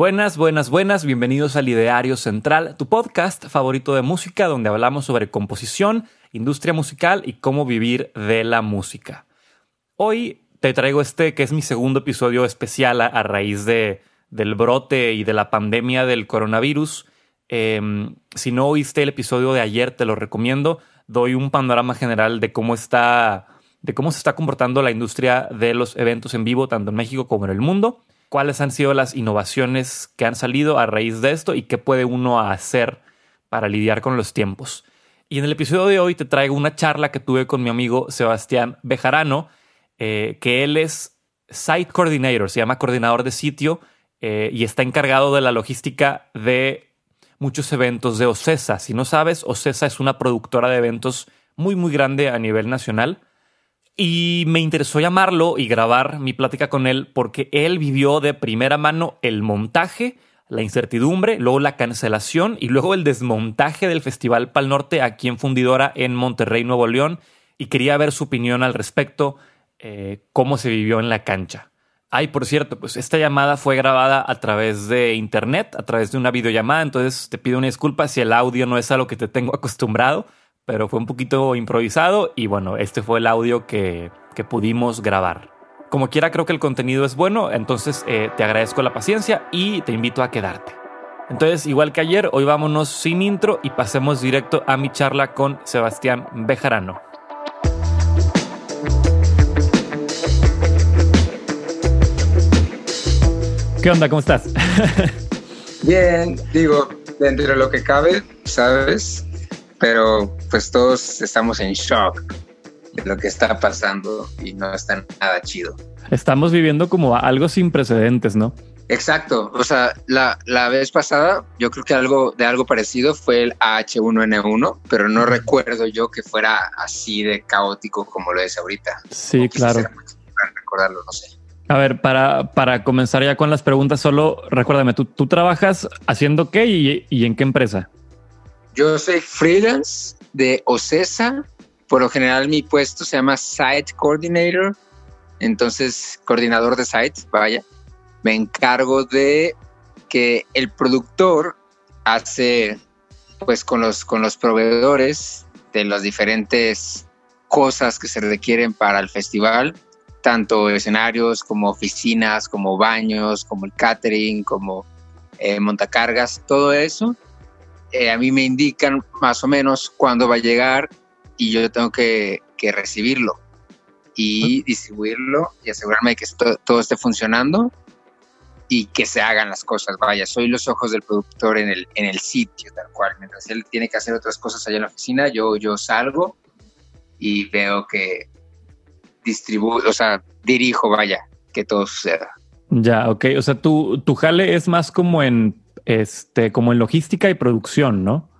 Buenas, buenas, buenas, bienvenidos al Ideario Central, tu podcast favorito de música donde hablamos sobre composición, industria musical y cómo vivir de la música. Hoy te traigo este que es mi segundo episodio especial a, raíz de, del brote y de la pandemia del coronavirus. Em, si no oíste el episodio de ayer, te lo recomiendo. Doy un panorama general de cómo está, de cómo se está comportando la industria de los eventos en vivo, tanto en México como en el mundo cuáles han sido las innovaciones que han salido a raíz de esto y qué puede uno hacer para lidiar con los tiempos. Y en el episodio de hoy te traigo una charla que tuve con mi amigo Sebastián Bejarano, eh, que él es Site Coordinator, se llama coordinador de sitio eh, y está encargado de la logística de muchos eventos de OCESA. Si no sabes, OCESA es una productora de eventos muy, muy grande a nivel nacional y me interesó llamarlo y grabar mi plática con él porque él vivió de primera mano el montaje, la incertidumbre, luego la cancelación y luego el desmontaje del Festival Pal Norte aquí en Fundidora en Monterrey, Nuevo León. Y quería ver su opinión al respecto, eh, cómo se vivió en la cancha. Ay, por cierto, pues esta llamada fue grabada a través de internet, a través de una videollamada, entonces te pido una disculpa si el audio no es a lo que te tengo acostumbrado pero fue un poquito improvisado y bueno, este fue el audio que, pudimos grabar. Como quiera, creo que el contenido es bueno, entonces eh, te agradezco la paciencia y te invito a quedarte. Entonces, igual que ayer, hoy vámonos sin intro y pasemos directo a mi charla con Sebastián Bejarano. ¿Qué onda? ¿Cómo estás? Bien, digo, dentro de lo que cabe, ¿sabes? Pero pues todos estamos en shock de lo que está pasando y no está nada chido. Estamos viviendo como algo sin precedentes, ¿no? Exacto, o sea, la, la vez pasada yo creo que algo de algo parecido fue el H1N1, pero no recuerdo yo que fuera así de caótico como lo es ahorita. Sí, claro. Recordarlo, no sé. A ver, para, para comenzar ya con las preguntas, solo recuérdame, ¿tú, tú trabajas haciendo qué y, y en qué empresa? Yo soy freelance de OCESA. Por lo general mi puesto se llama Site Coordinator. Entonces, coordinador de sites, vaya. Me encargo de que el productor hace, pues con los, con los proveedores de las diferentes cosas que se requieren para el festival, tanto escenarios como oficinas, como baños, como el catering, como eh, montacargas, todo eso eh, a mí me indican más o menos cuándo va a llegar y yo tengo que, recibirlo y distribuirlo y asegurarme de que todo esté funcionando y que se hagan las cosas. Vaya, soy los ojos del productor en el, en el sitio, tal cual. Mientras él tiene que hacer otras cosas allá en la oficina, yo, yo salgo y veo que distribuyo, o sea, dirijo, vaya, que todo suceda. Ya, ok. O sea, tu, tu jale es más como en este, como en logística y producción, ¿no?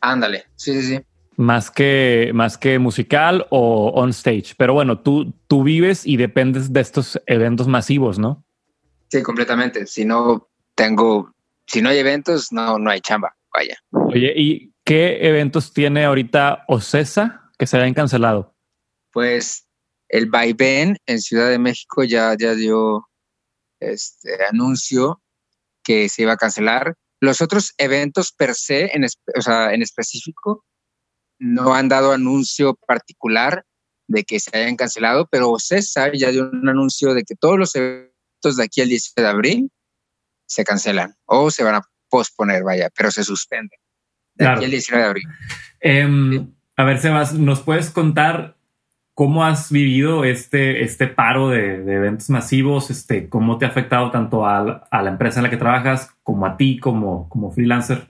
Ándale, sí, sí, sí. Más que, más que musical o on stage. Pero bueno, tú, tú vives y dependes de estos eventos masivos, ¿no? Sí, completamente. Si no tengo, si no hay eventos, no, no hay chamba. Vaya. Oye, ¿y qué eventos tiene ahorita OCESA que se hayan cancelado? Pues el Vaivén en Ciudad de México ya, ya dio este anuncio que se iba a cancelar. Los otros eventos per se, en, o sea, en específico, no han dado anuncio particular de que se hayan cancelado, pero César ya dio un anuncio de que todos los eventos de aquí al 10 de abril se cancelan o se van a posponer, vaya, pero se suspenden. De aquí al 19 de abril. Em, a ver, Sebas, ¿nos puedes contar ¿Cómo has vivido este, este paro de, eventos masivos? Este, ¿Cómo te ha afectado tanto a, la empresa en la que trabajas como a ti como, como freelancer?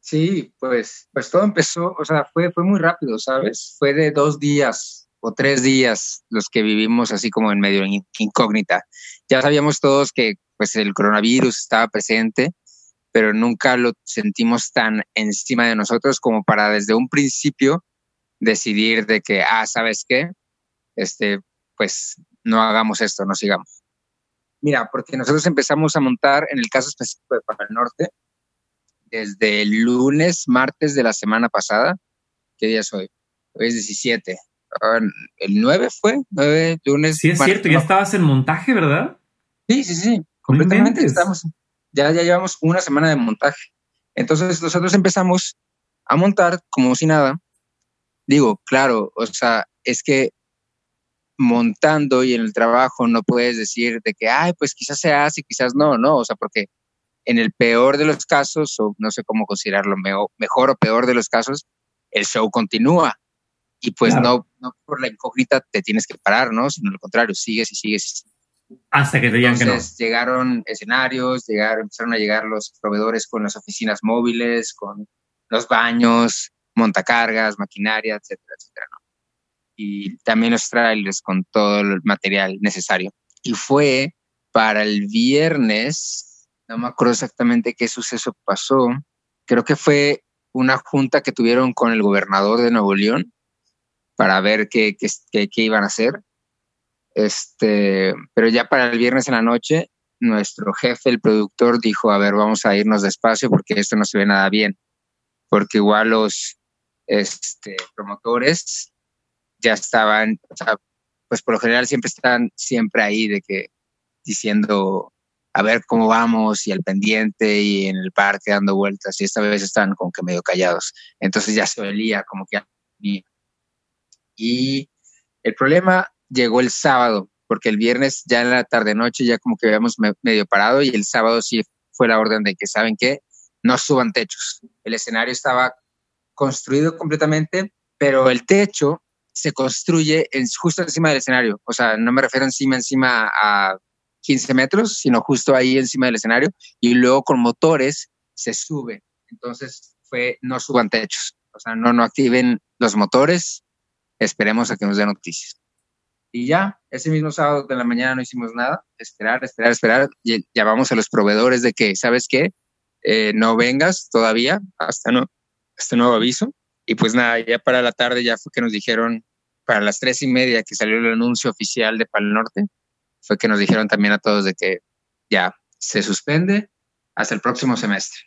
Sí, pues, pues todo empezó, o sea, fue, fue muy rápido, ¿sabes? Fue de dos días o tres días los que vivimos así como en medio incógnita. Ya sabíamos todos que pues el coronavirus estaba presente, pero nunca lo sentimos tan encima de nosotros como para desde un principio decidir de que, ah, ¿sabes qué? Este, pues no hagamos esto, no sigamos. Mira, porque nosotros empezamos a montar, en el caso específico de Para el Norte, desde el lunes, martes de la semana pasada. ¿Qué día es hoy? Hoy es 17. Ah, ¿El 9 fue? 9, lunes. Sí, es cierto, ya estabas en montaje, ¿verdad? Sí, sí, sí. Completamente. Estamos, ya, ya llevamos una semana de montaje. Entonces nosotros empezamos a montar como si nada. Digo, claro, o sea, es que montando y en el trabajo no puedes decir de que, ay, pues quizás se hace, quizás no, no, o sea, porque en el peor de los casos, o no sé cómo considerarlo, mejor o peor de los casos, el show continúa. Y pues no, no por la incógnita te tienes que parar, ¿no? Sino lo contrario, sigues y sigues. Hasta que te digan que no. Llegaron escenarios, llegaron, empezaron a llegar los proveedores con las oficinas móviles, con los baños, montacargas, maquinaria, etcétera, etcétera, ¿no? Y también los trailers con todo el material necesario. Y fue para el viernes, no me acuerdo exactamente qué suceso pasó, creo que fue una junta que tuvieron con el gobernador de Nuevo León para ver qué, qué, qué, iban a hacer. Este, pero ya para el viernes en la noche, nuestro jefe, el productor, dijo, a ver, vamos a irnos despacio porque esto no se ve nada bien. Porque igual los este, promotores ya estaban, o sea, pues por lo general siempre están siempre ahí de que diciendo a ver cómo vamos y al pendiente y en el parque dando vueltas y esta vez están como que medio callados. Entonces ya se olía como que y el problema llegó el sábado, porque el viernes ya en la tarde noche ya como que habíamos medio parado y el sábado sí fue la orden de que, ¿saben qué? No suban techos. El escenario estaba construido completamente, pero el techo se construye en, justo encima del escenario. O sea, no me refiero encima, encima a 15 metros, sino justo ahí encima del escenario. Y luego con motores se sube. Entonces fue, no suban techos. O sea, no, no activen los motores, esperemos a que nos dé noticias. Y ya, ese mismo sábado de la mañana no hicimos nada, esperar, esperar, esperar. Y llamamos a los proveedores de que, ¿sabes qué? Eh, no vengas todavía hasta no, este nuevo aviso. Y pues nada, ya para la tarde ya fue que nos dijeron, para las tres y media que salió el anuncio oficial de Pal Norte, fue que nos dijeron también a todos de que ya se suspende hasta el próximo semestre.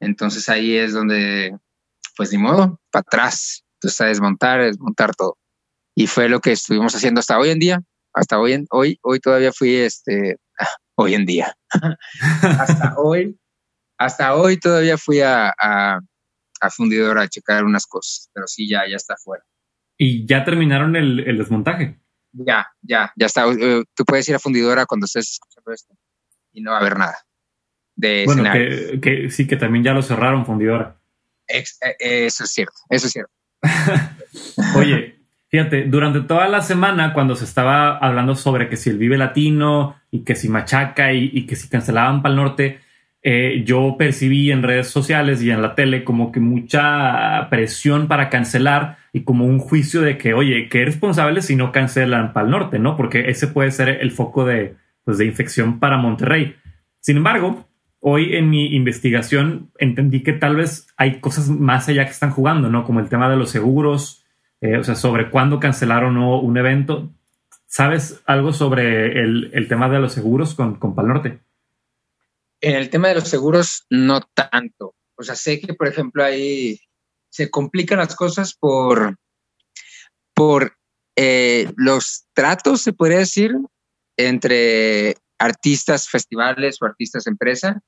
Entonces ahí es donde, pues ni modo, para atrás, a desmontar, desmontar todo. Y fue lo que estuvimos haciendo hasta hoy en día. Hasta hoy, en, hoy, hoy todavía fui, este, hoy en día. hasta hoy, hasta hoy todavía fui a, a, a, fundidora a checar unas cosas, pero sí, ya, ya está fuera. ¿Y ya terminaron el, el desmontaje? Ya, ya, ya está. Eh, tú puedes ir a fundidora cuando estés escuchando esto y no va a haber nada. De bueno, que, que, sí, que también ya lo cerraron fundidora. Eh, eso es cierto, eso es cierto. Oye, fíjate, durante toda la semana cuando se estaba hablando sobre que si el Vive Latino y que si Machaca y, que si cancelaban para el norte, eh, yo percibí en redes sociales y en la tele como que mucha presión para cancelar y como un juicio de que, oye, qué responsable si no cancelan para el norte, ¿no? Porque ese puede ser el foco de, pues, de infección para Monterrey. Sin embargo, hoy en mi investigación entendí que tal vez hay cosas más allá que están jugando, ¿no? Como el tema de los seguros, eh, o sea, sobre cuándo cancelar o no un evento. ¿Sabes algo sobre el, tema de los seguros con, con Pal Norte? En el tema de los seguros, no tanto. O sea, sé que, por ejemplo, ahí se complican las cosas por, por eh, los tratos, se podría decir, entre artistas festivales o artistas empresa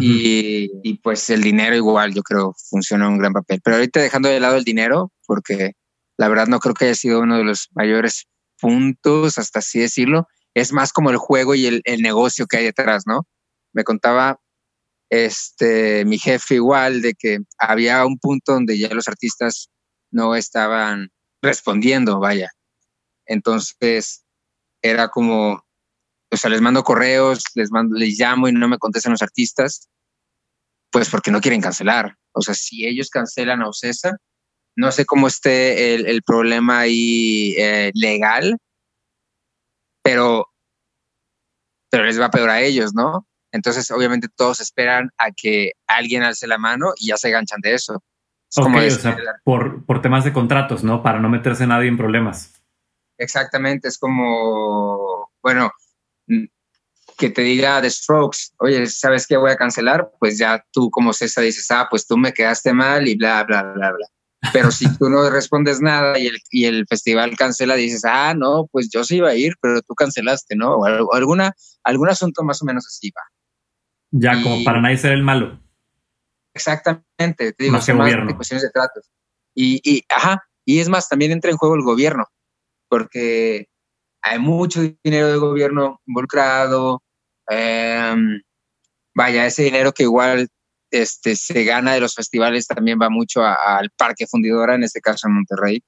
y, pues el dinero igual, yo creo, funciona un gran papel. Pero ahorita dejando de lado el dinero, porque la verdad no creo que haya sido uno de los mayores puntos, hasta así decirlo, es más como el juego y el, el negocio que hay detrás, ¿no? Me contaba este mi jefe igual de que había un punto donde ya los artistas no estaban respondiendo, vaya. Entonces era como o sea, les mando correos, les mando, les llamo y no me contestan los artistas, pues porque no quieren cancelar. O sea, si ellos cancelan a Ocesa, no sé cómo esté el, problema ahí eh, legal, pero, pero les va peor a ellos, ¿no? Entonces, obviamente, todos esperan a que alguien alce la mano y ya se ganchan de eso. como o sea, por, por temas de contratos, ¿no? Para no meterse nadie en problemas. Exactamente, es como, bueno, que te diga The Strokes, oye, ¿sabes qué voy a cancelar? Pues ya tú como César dices, ah, pues tú me quedaste mal y bla, bla, bla, bla. Pero si tú no respondes nada y el, y el festival cancela, dices, ah, no, pues yo sí iba a ir, pero tú cancelaste, ¿no? O, alguna, algún asunto más o menos así va. Ya, como para nadie ser el malo. Exactamente, te digo, más, de cuestiones de tratos. Y, y, ajá, y es más, también entra en juego el gobierno, porque hay mucho dinero del gobierno involucrado. Em, vaya, ese dinero que igual este, se gana de los festivales también va mucho al parque fundidora, en este caso en Monterrey.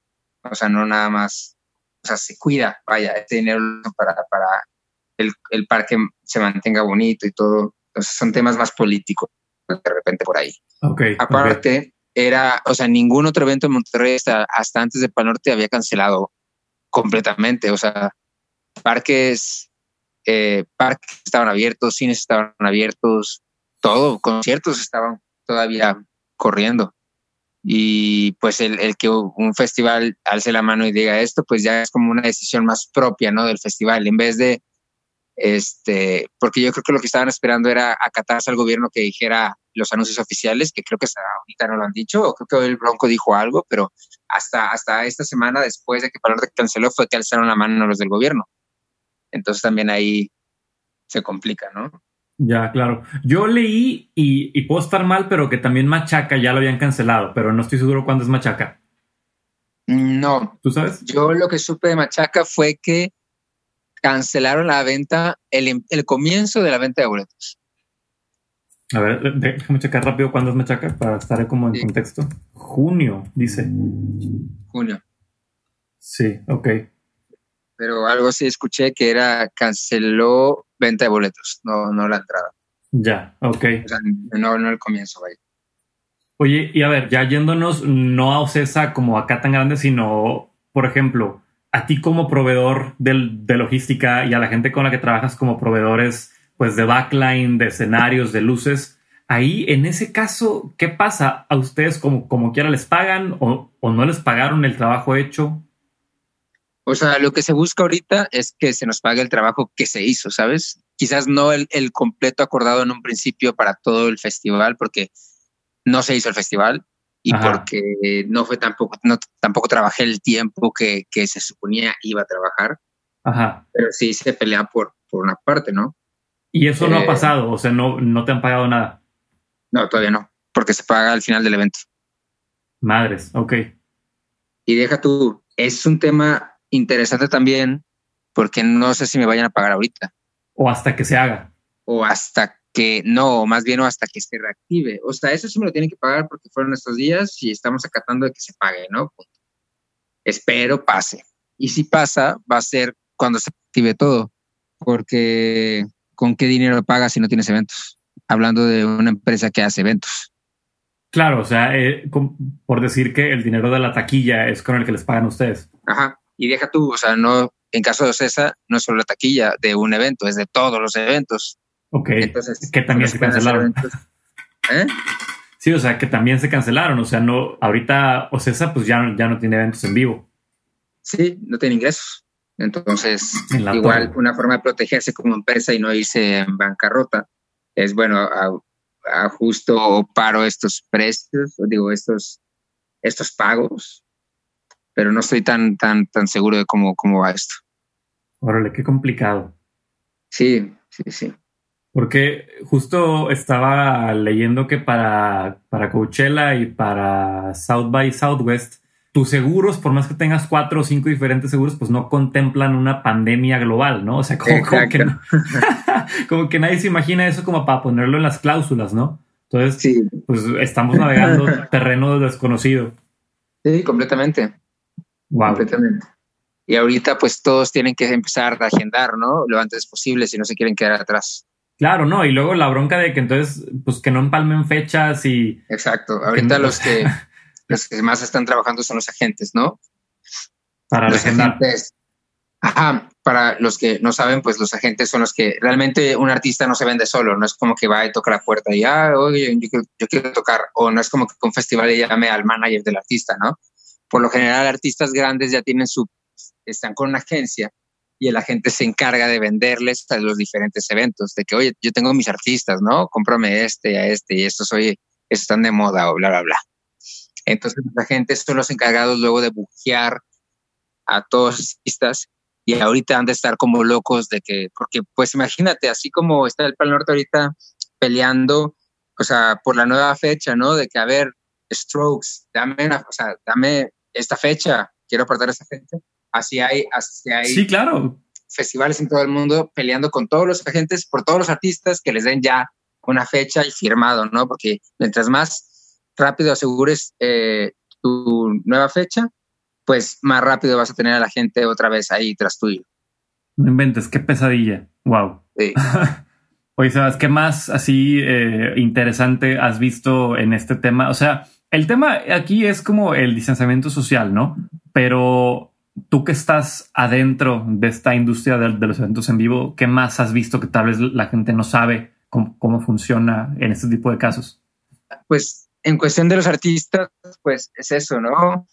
O sea, no nada más, o sea, se cuida, vaya, ese dinero para, para el, el parque se mantenga bonito y todo. Entonces son temas más políticos de repente por ahí. Okay, Aparte, era, o sea, ningún otro evento en Monterrey hasta, hasta antes de Panorte había cancelado completamente. O sea, parques, eh, parques estaban abiertos, cines estaban abiertos, todo, conciertos estaban todavía corriendo. Y pues el, el, que un festival alce la mano y diga esto, pues ya es como una decisión más propia, ¿no? Del festival, en vez de, este, porque yo creo que lo que estaban esperando era acatarse al gobierno que dijera los anuncios oficiales, que creo que hasta ahorita no lo han dicho, o creo que hoy el Bronco dijo algo, pero hasta, hasta esta semana, después de que Palor canceló, fue que alzaron la mano los del gobierno. Entonces también ahí se complica, ¿no? Ya, claro. Yo leí y, puedo estar mal, pero que también Machaca ya lo habían cancelado, pero no estoy seguro cuándo es Machaca. No. ¿Tú sabes? Yo lo que supe de Machaca fue que cancelaron la venta, el, el comienzo de la venta de boletos. A ver, déjame checar rápido cuándo es Machaca para estar como en contexto. Junio, dice. Junio. Sí, ok pero algo sí escuché que era canceló venta de boletos, no, no la entrada. Ya, ok. O sea, no, no el comienzo, vaya. Oye, y a ver, ya yéndonos no a Ocesa como acá tan grande, sino, por ejemplo, a ti como proveedor de, logística y a la gente con la que trabajas como proveedores, pues de backline, de escenarios, de luces, ahí en ese caso, ¿qué pasa? ¿A ustedes como, quiera les pagan o, o no les pagaron el trabajo hecho? O sea, lo que se busca ahorita es que se nos pague el trabajo que se hizo, ¿sabes? Quizás no el, completo acordado en un principio para todo el festival, porque no se hizo el festival y porque no fue tampoco, no, tampoco trabajé el tiempo que, que se suponía iba a trabajar. Ajá. Pero sí se pelea por, por una parte, ¿no? Y eso no ha eh, pasado, o sea, no, no te han pagado nada. No, todavía no, porque se paga al final del evento. Madres, ok. Y deja tú, es un tema interesante también porque no sé si me vayan a pagar ahorita. O hasta que se haga. O hasta que no, más bien o hasta que se reactive. O sea, eso sí me lo tienen que pagar porque fueron estos días y estamos acatando de que se pague, ¿no? Espero pase. Y si pasa, va a ser cuando se active todo. Porque ¿con qué dinero pagas si no tienes eventos? Hablando de una empresa que hace eventos. Claro, o sea, eh, por decir que el dinero de la taquilla es con el que les pagan ustedes. Ajá. Y deja tú, o sea, no, en caso de Ocesa, no es solo la taquilla de un evento, es de todos los eventos. Ok. Entonces, que también se cancelaron. ¿Eh? Sí, o sea, que también se cancelaron. O sea, no, ahorita Ocesa pues ya, ya no tiene eventos en vivo. Sí, no tiene ingresos. Entonces, igual una forma de protegerse como empresa y no irse en bancarrota es, bueno, ajusto o paro estos precios, digo, estos, estos pagos pero no estoy tan, tan, tan seguro de cómo, cómo va esto. Órale, qué complicado. Sí, sí, sí. Porque justo estaba leyendo que para, para Coachella y para South by Southwest, tus seguros, por más que tengas cuatro o cinco diferentes seguros, pues no contemplan una pandemia global, ¿no? O sea, como, que, como que nadie se imagina eso como para ponerlo en las cláusulas, ¿no? Entonces, pues estamos navegando terreno desconocido. Sí, completamente. Completamente. Y ahorita pues todos tienen que empezar a agendar, ¿no? Lo antes posible si no se quieren quedar atrás. Claro, no, y luego la bronca de que entonces, pues que no empalmen fechas y... Exacto, ahorita los, que, los que más están trabajando son los agentes, ¿no? Para los agentes. Ajá, para los que no saben, pues los agentes son los que realmente un artista no se vende solo, no es como que va y toca la puerta y, ah, oye, yo quiero, yo quiero tocar, o no es como que un festival le llame al manager del artista, ¿no? por lo general artistas grandes ya tienen su, están con una agencia y el agente se encarga de venderles a los diferentes eventos, de que, oye, yo tengo mis artistas, ¿no? Cómprame este, a este y estos, oye, están de moda o bla, bla, bla. Entonces los agentes son los encargados luego de bujear a todos los artistas y ahorita han de estar como locos de que, porque pues imagínate, así como está el Pal Norte ahorita, peleando, o sea, por la nueva fecha, ¿no? De que, a ver, Strokes, dame, o sea, dame esta fecha, quiero apartar esta fecha. Así hay, así hay. Sí, claro. Festivales en todo el mundo peleando con todos los agentes, por todos los artistas que les den ya una fecha y firmado, ¿no? Porque mientras más rápido asegures eh, tu nueva fecha, pues más rápido vas a tener a la gente otra vez ahí tras tuyo. No inventes, qué pesadilla. Wow. Sí. Oye, Sebas, ¿qué más así eh, interesante has visto en este tema? O sea, el tema aquí es como el distanciamiento social, ¿no? Pero tú que estás adentro de esta industria de, los eventos en vivo, ¿qué más has visto que tal vez la gente no sabe cómo, funciona en este tipo de casos? Pues en cuestión de los artistas, pues es eso, ¿no?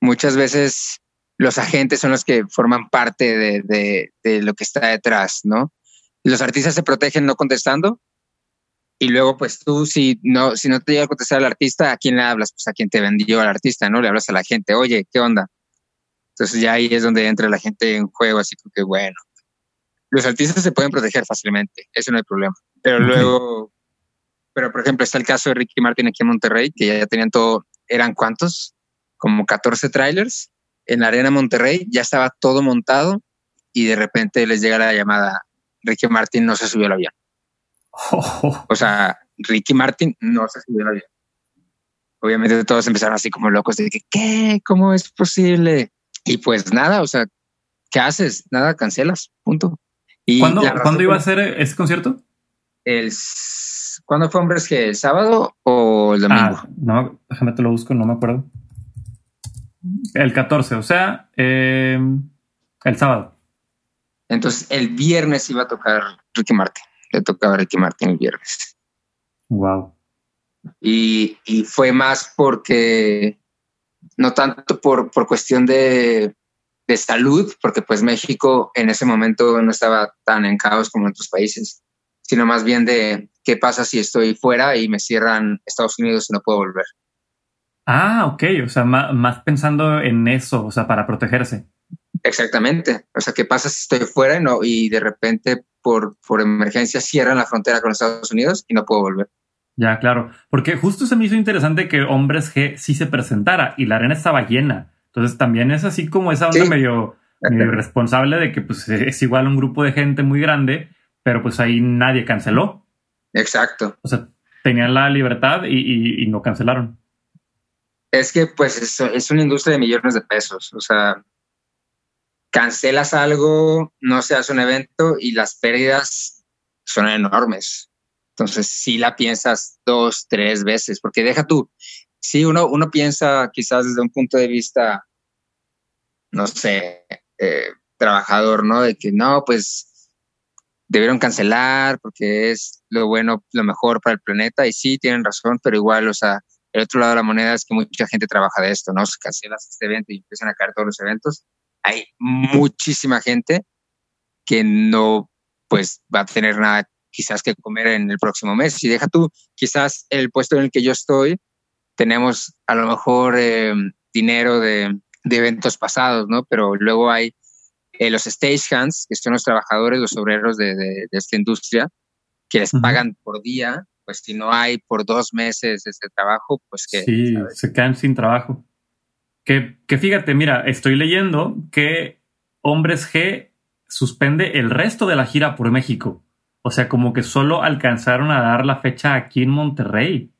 Muchas veces los agentes son los que forman parte de, de, lo que está detrás, ¿no? Los artistas se protegen no contestando y luego pues tú si no si no te llega a contestar al artista, ¿a quién le hablas? Pues a quien te vendió al artista, ¿no? Le hablas a la gente, oye, ¿qué onda? Entonces ya ahí es donde entra la gente en juego, así que bueno, los artistas se pueden proteger fácilmente, eso no hay problema. Pero luego, pero por ejemplo está el caso de Ricky Martin aquí en Monterrey, que ya tenían todo, ¿eran cuántos? Como 14 trailers en la arena Monterrey, ya estaba todo montado y de repente les llega la llamada, Ricky Martin no se subió al avión. O sea, Ricky Martin no se subió al avión. Obviamente todos empezaron así como locos de que, ¿qué? ¿Cómo es posible? Y pues nada, o sea, ¿qué haces? Nada, cancelas, punto. Y ¿Cuándo, ¿cuándo iba a ser ese concierto? El, ¿Cuándo fue, hombres, que el sábado o el domingo? Ah, no, déjame te lo busco, no me acuerdo. El 14, o sea, eh, el sábado. Entonces, el viernes iba a tocar Ricky Martin. Le tocaba Ricky Martin el viernes. Wow. Y, y fue más porque, no tanto por, por cuestión de, de salud, porque pues México en ese momento no estaba tan en caos como en otros países, sino más bien de qué pasa si estoy fuera y me cierran Estados Unidos y no puedo volver. Ah, ok, o sea, más, pensando en eso, o sea, para protegerse. Exactamente, o sea, ¿qué pasa si estoy fuera y, no, y de repente por, por emergencia cierran la frontera con Estados Unidos y no puedo volver? Ya, claro, porque justo se me hizo interesante que Hombres G sí se presentara y la arena estaba llena. Entonces también es así como esa onda medio, medio responsable de que pues es igual un grupo de gente muy grande, pero pues ahí nadie canceló. Exacto. O sea, tenían la libertad y, y no cancelaron es que pues es, es, una industria de millones de pesos. O sea, cancelas algo, no se hace un evento y las pérdidas son enormes. Entonces, sí la piensas dos, tres veces, porque deja tú, sí, uno, uno piensa quizás desde un punto de vista, no sé, eh, trabajador, ¿no? De que no, pues debieron cancelar porque es lo bueno, lo mejor para el planeta y sí, tienen razón, pero igual, o sea, el otro lado de la moneda es que mucha gente trabaja de esto, ¿no? Se cancelas este evento y empiezan a caer todos los eventos. Hay muchísima gente que no, pues, va a tener nada quizás que comer en el próximo mes. Y deja tú, quizás el puesto en el que yo estoy, tenemos a lo mejor eh, dinero de, de, eventos pasados, ¿no? Pero luego hay eh, los stagehands, que son los trabajadores, los obreros de, de, de esta industria, que les pagan por día pues si no hay por dos meses ese trabajo, pues que... Sí, se quedan sin trabajo. Que, que fíjate, mira, estoy leyendo que Hombres G suspende el resto de la gira por México. O sea, como que solo alcanzaron a dar la fecha aquí en Monterrey.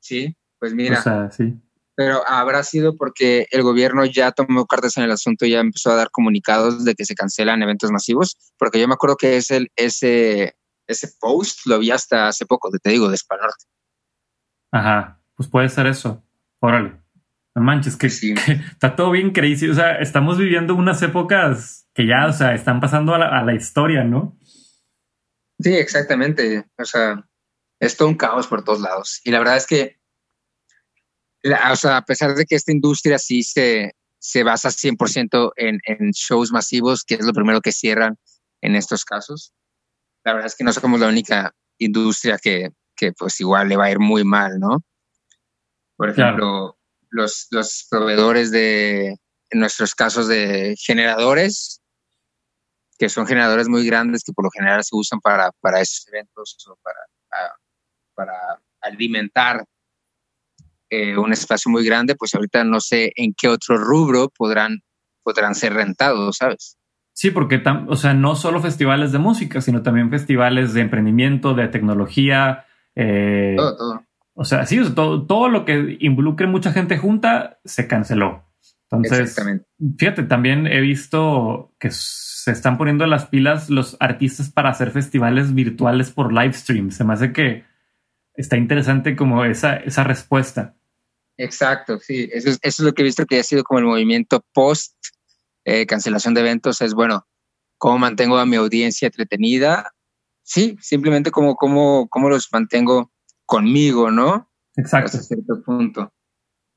Sí, pues mira. O sea, sí. Pero habrá sido porque el gobierno ya tomó cartas en el asunto y ya empezó a dar comunicados de que se cancelan eventos masivos. Porque yo me acuerdo que es el, ese, ese post lo vi hasta hace poco, te digo, de Spanorte. Ajá, pues puede ser eso. Órale. No manches, que, está todo bien crazy. O sea, estamos viviendo unas épocas que ya, o sea, están pasando a la, historia, ¿no? Sí, exactamente. O sea, es todo un caos por todos lados. Y la verdad es que, o sea, a pesar de que esta industria sí se, se basa 100% en, en shows masivos, que es lo primero que cierran en estos casos, la verdad es que no somos la única industria que, que pues igual le va a ir muy mal, ¿no? Por ejemplo, los, los proveedores de, en nuestros casos de generadores, que son generadores muy grandes que por lo general se usan para, para esos eventos o para para alimentar eh, un espacio muy grande, pues ahorita no sé en qué otro rubro podrán, podrán ser rentados, ¿sabes? Sí, porque, o sea, no solo festivales de música, sino también festivales de emprendimiento, de tecnología. Eh, todo, todo. O sea, sí, todo, todo lo que involucre mucha gente junta se canceló. Entonces, fíjate, también he visto que se están poniendo las pilas los artistas para hacer festivales virtuales por live stream. Se me hace que está interesante como esa, esa respuesta. Exacto, sí, eso es, eso es lo que he visto que ha sido como el movimiento post eh, cancelación de eventos, es bueno, cómo mantengo a mi audiencia entretenida, sí, simplemente como cómo, cómo los mantengo conmigo, ¿no? Exacto. Hasta cierto punto.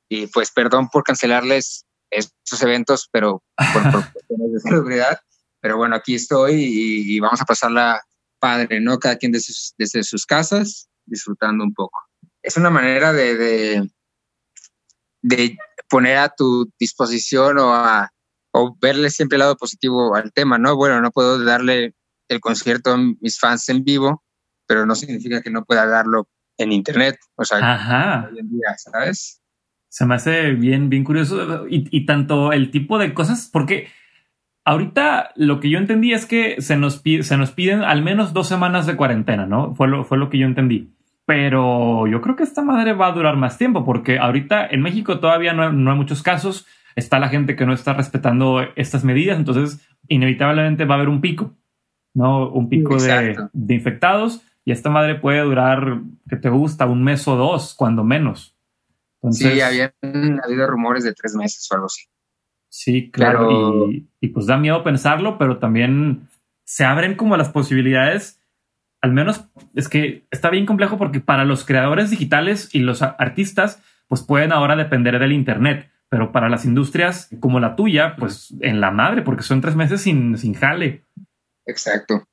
Y pues perdón por cancelarles estos eventos, pero por, cuestiones de seguridad. Pero bueno, aquí estoy y, vamos a pasarla padre, ¿no? Cada quien desde sus, desde sus casas, disfrutando un poco. Es una manera de, de, de, poner a tu disposición o, a, o verle siempre el lado positivo al tema, ¿no? Bueno, no puedo darle el concierto a mis fans en vivo, pero no significa que no pueda darlo en internet, o sea, hoy en día, ¿sabes? Se me hace bien, bien curioso y, tanto el tipo de cosas, porque ahorita lo que yo entendí es que se nos, se nos piden al menos dos semanas de cuarentena, ¿no? Fue lo, fue lo que yo entendí. Pero yo creo que esta madre va a durar más tiempo, porque ahorita en México todavía no, no hay muchos casos, está la gente que no está respetando estas medidas, entonces inevitablemente va a haber un pico, ¿no? Un pico de, de infectados y esta madre puede durar, que te gusta, un mes o dos, cuando menos. Sí, habían habido rumores de tres meses o algo así. Sí, claro. Y, pues da miedo pensarlo, pero también se abren como las posibilidades. Al menos es que está bien complejo porque para los creadores digitales y los artistas, pues pueden ahora depender del Internet. Pero para las industrias como la tuya, pues en la madre, porque son tres meses sin, sin jale. Exacto.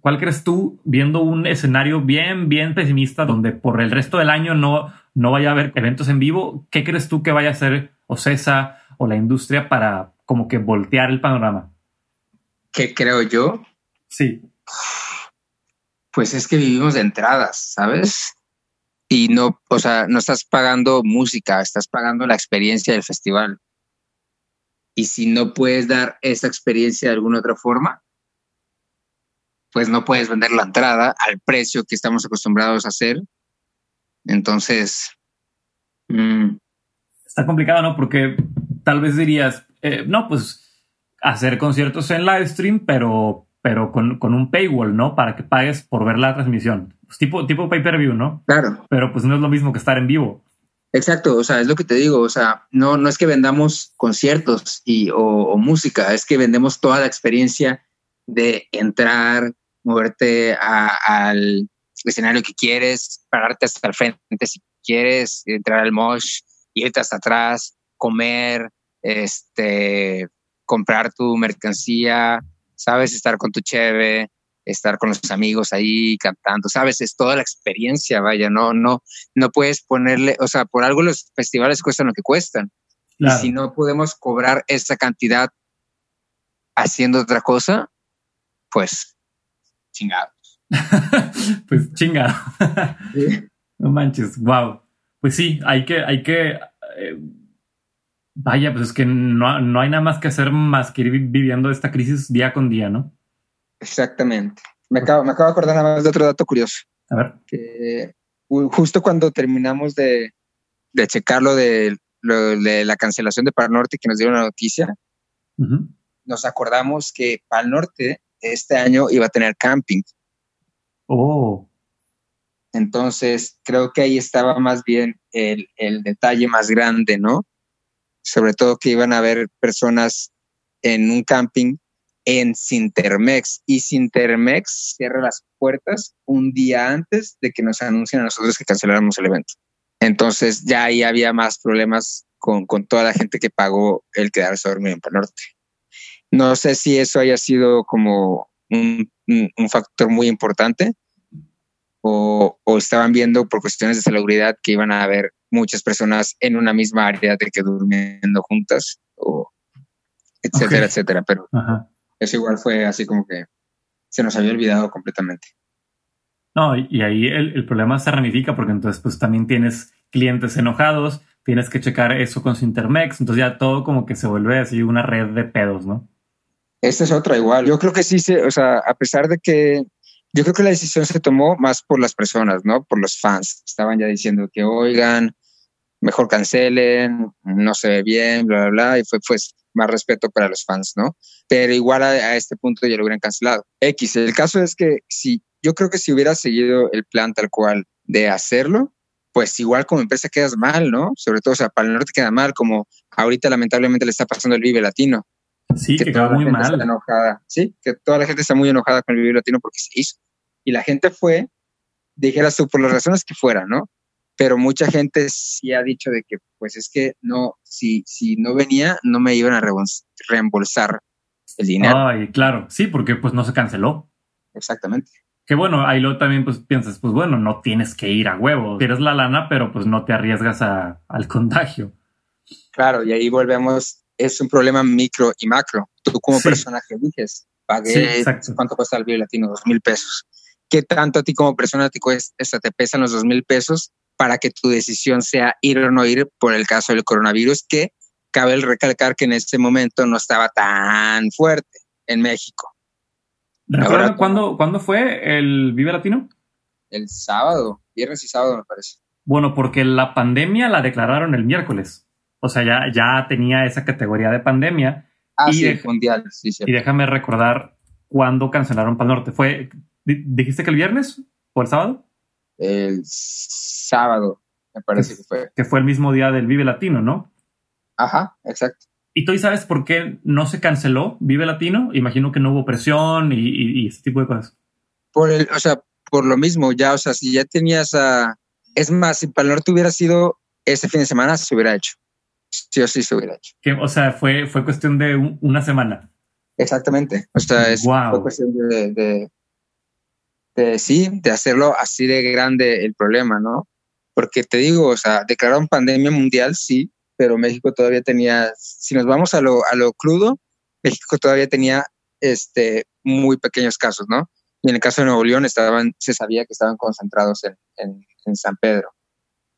¿Cuál crees tú, viendo un escenario bien, bien pesimista, donde por el resto del año no, no vaya a haber eventos en vivo? ¿Qué crees tú que vaya a hacer OCESA o la industria para como que voltear el panorama? ¿Qué creo yo? Sí. Pues es que vivimos de entradas, ¿sabes? Y no, o sea, no estás pagando música, estás pagando la experiencia del festival. Y si no puedes dar esa experiencia de alguna otra forma, pues no puedes vender la entrada al precio que estamos acostumbrados a hacer. Entonces... Mm, Está complicado, ¿no? Porque tal vez dirías, eh, no, pues hacer conciertos en live stream, pero, pero con, un paywall, ¿no? Para que pagues por ver la transmisión. Pues tipo, tipo pay-per-view, ¿no? Claro. Pero pues no es lo mismo que estar en vivo. Exacto, o sea, es lo que te digo, o sea, no, no es que vendamos conciertos y, o música, es que vendemos toda la experiencia de entrar, moverte al escenario que quieres, pararte hasta el frente si quieres, entrar al mosh, irte hasta atrás, comer, este, comprar tu mercancía, sabes, estar con tu cheve, estar con los amigos ahí cantando, sabes, es toda la experiencia, vaya, no, no, no puedes ponerle, o sea, por algo los festivales cuestan lo que cuestan. Y si no podemos cobrar esa cantidad haciendo otra cosa, pues chingados. pues chingado. No manches, wow. Pues sí, hay que, hay que. Eh, vaya, pues es que no, no, hay nada más que hacer más que ir viviendo esta crisis día con día, ¿no? Exactamente. Me acabo, me acabo de acordar nada más de otro dato curioso. A ver. Que justo cuando terminamos de, de checar lo de, de la cancelación de Pal Norte, que nos dieron la noticia, nos acordamos que Pal Norte este año iba a tener camping. Oh. Entonces, creo que ahí estaba más bien el, el detalle más grande, ¿no? Sobre todo que iban a haber personas en un camping en Sintermex y Sintermex cierra las puertas un día antes de que nos anuncien a nosotros que canceláramos el evento. Entonces ya ahí había más problemas con, con toda la gente que pagó el quedarse a dormir en Panorte. No sé si eso haya sido como un, factor muy importante o, estaban viendo por cuestiones de seguridad que iban a haber muchas personas en una misma área de que durmiendo juntas o etcétera, etcétera. Pero eso igual fue así como que se nos había olvidado completamente. No, y ahí el, el, problema se ramifica porque entonces pues también tienes clientes enojados, tienes que checar eso con su Intermex, entonces ya todo como que se vuelve así una red de pedos, ¿no? Esta es otra igual. Yo creo que sí, se, o sea, a pesar de que yo creo que la decisión se tomó más por las personas, ¿no? Por los fans. Estaban ya diciendo que, oigan, mejor cancelen, no se ve bien, bla, bla, bla. Y fue pues más respeto para los fans, ¿no? Pero igual a, a este punto ya lo hubieran cancelado. X, el caso es que si, yo creo que si hubiera seguido el plan tal cual de hacerlo, pues igual como empresa quedas mal, ¿no? Sobre todo, o sea, para el norte queda mal, como ahorita lamentablemente le está pasando el Vive Latino. Sí, que, quedó muy mal. Enojada. Sí, que toda la gente está muy enojada con el Vive Latino porque se hizo. Y la gente fue, dijeras tú, por las razones que fuera, ¿no? Pero mucha gente sí ha dicho de que, pues es que no, si, si no venía, no me iban a reembolsar el dinero. Ay, claro, sí, porque pues no se canceló. Exactamente. Que bueno, ahí luego también pues piensas, pues bueno, no tienes que ir a huevo, tienes la lana, pero pues no te arriesgas a, al contagio. Claro, y ahí volvemos es un problema micro y macro. Tú como persona que dices, pagué, ¿cuánto cuesta el Vive Latino? Dos mil pesos. ¿Qué tanto a ti como persona te, cuesta, te pesan los dos mil pesos para que tu decisión sea ir o no ir por el caso del coronavirus? Que cabe el recalcar que en este momento no estaba tan fuerte en México. ¿Recuerdan cuándo, cuándo fue el Vive Latino? El sábado, viernes y sábado me parece. Bueno, porque la pandemia la declararon el miércoles. O sea, ya, ya tenía esa categoría de pandemia. Ah, y sí, mundial, sí, Y déjame recordar cuándo cancelaron Pal Norte. ¿Fue, dijiste que el viernes o el sábado? El sábado, me parece que, fue. Que fue el mismo día del Vive Latino, ¿no? Ajá, exacto. ¿Y tú sabes por qué no se canceló Vive Latino? Imagino que no hubo presión y, y, ese tipo de cosas. Por el, o sea, por lo mismo, ya, o sea, si ya tenías a... Es más, si Pal Norte hubiera sido ese fin de semana, se hubiera hecho sí o sí se hubiera hecho. Que, o sea, fue, fue cuestión de una semana. Exactamente. O sea, es fue cuestión de, de, sí, de hacerlo así de grande el problema, ¿no? Porque te digo, o sea, declararon pandemia mundial, sí, pero México todavía tenía, si nos vamos a lo, a lo crudo, México todavía tenía este, muy pequeños casos, ¿no? Y en el caso de Nuevo León estaban, se sabía que estaban concentrados en, en, en San Pedro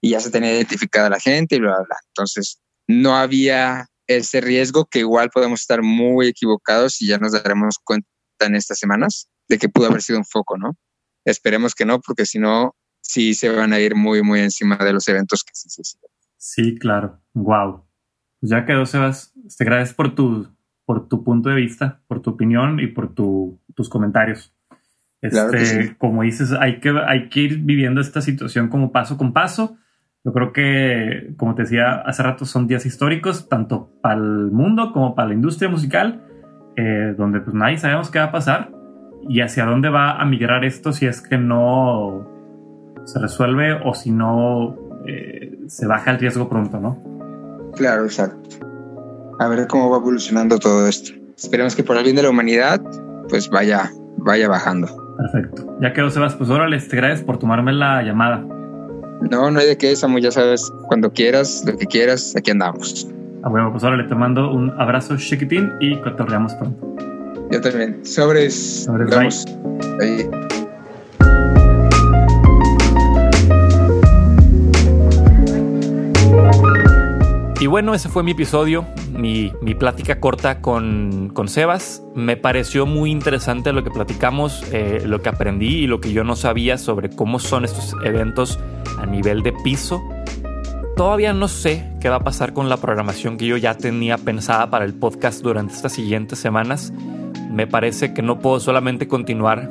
y ya se tenía identificada la gente y bla, bla, bla. Entonces, no había ese riesgo que igual podemos estar muy equivocados y ya nos daremos cuenta en estas semanas de que pudo haber sido un foco, ¿no? Esperemos que no, porque si no, sí se van a ir muy, muy encima de los eventos que sí se sí, sí, claro. Wow. Pues ya quedó, Sebas. Te agradezco por tu, por tu punto de vista, por tu opinión y por tu, tus comentarios. Este, Como dices, hay que, hay que ir viviendo esta situación como paso con paso yo creo que, como te decía hace rato, son días históricos, tanto para el mundo como para la industria musical, eh, donde pues nadie sabemos qué va a pasar y hacia dónde va a migrar esto si es que no se resuelve o si no eh, se baja el riesgo pronto, ¿no? Claro, exacto. A ver cómo va evolucionando todo esto. Esperemos que por el bien de la humanidad, pues vaya, vaya bajando. Perfecto. Ya quedó, Sebas. Pues órale, te gracias por tomarme la llamada. No, no hay de qué, Samu, ya sabes, cuando quieras, lo que quieras, aquí andamos. Ah, bueno, pues ahora le te mando un abrazo chiquitín y cotorreamos pronto. Yo también. Sobres. Sobres. Y bueno, ese fue mi episodio, mi, plática corta con, con, Sebas. Me pareció muy interesante lo que platicamos, eh, lo que aprendí y lo que yo no sabía sobre cómo son estos eventos a nivel de piso. Todavía no sé qué va a pasar con la programación que yo ya tenía pensada para el podcast durante estas siguientes semanas. Me parece que no puedo solamente continuar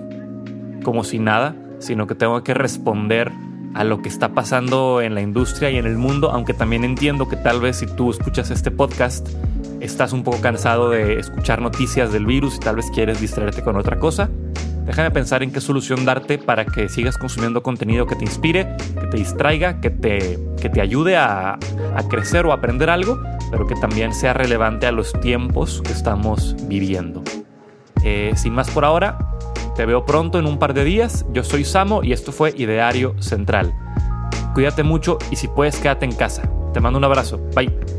como si nada, sino que tengo que responder a lo que está pasando en la industria y en el mundo, aunque también entiendo que tal vez si tú escuchas este podcast estás un poco cansado de escuchar noticias del virus y tal vez quieres distraerte con otra cosa. Déjame pensar en qué solución darte para que sigas consumiendo contenido que te inspire, que te distraiga, que te, que te ayude a, crecer o aprender algo, pero que también sea relevante a los tiempos que estamos viviendo. Eh, sin más por ahora, te veo pronto en un par de días. Yo soy Samo y esto fue Ideario Central. Cuídate mucho y si puedes quédate en casa. Te mando un abrazo. Bye.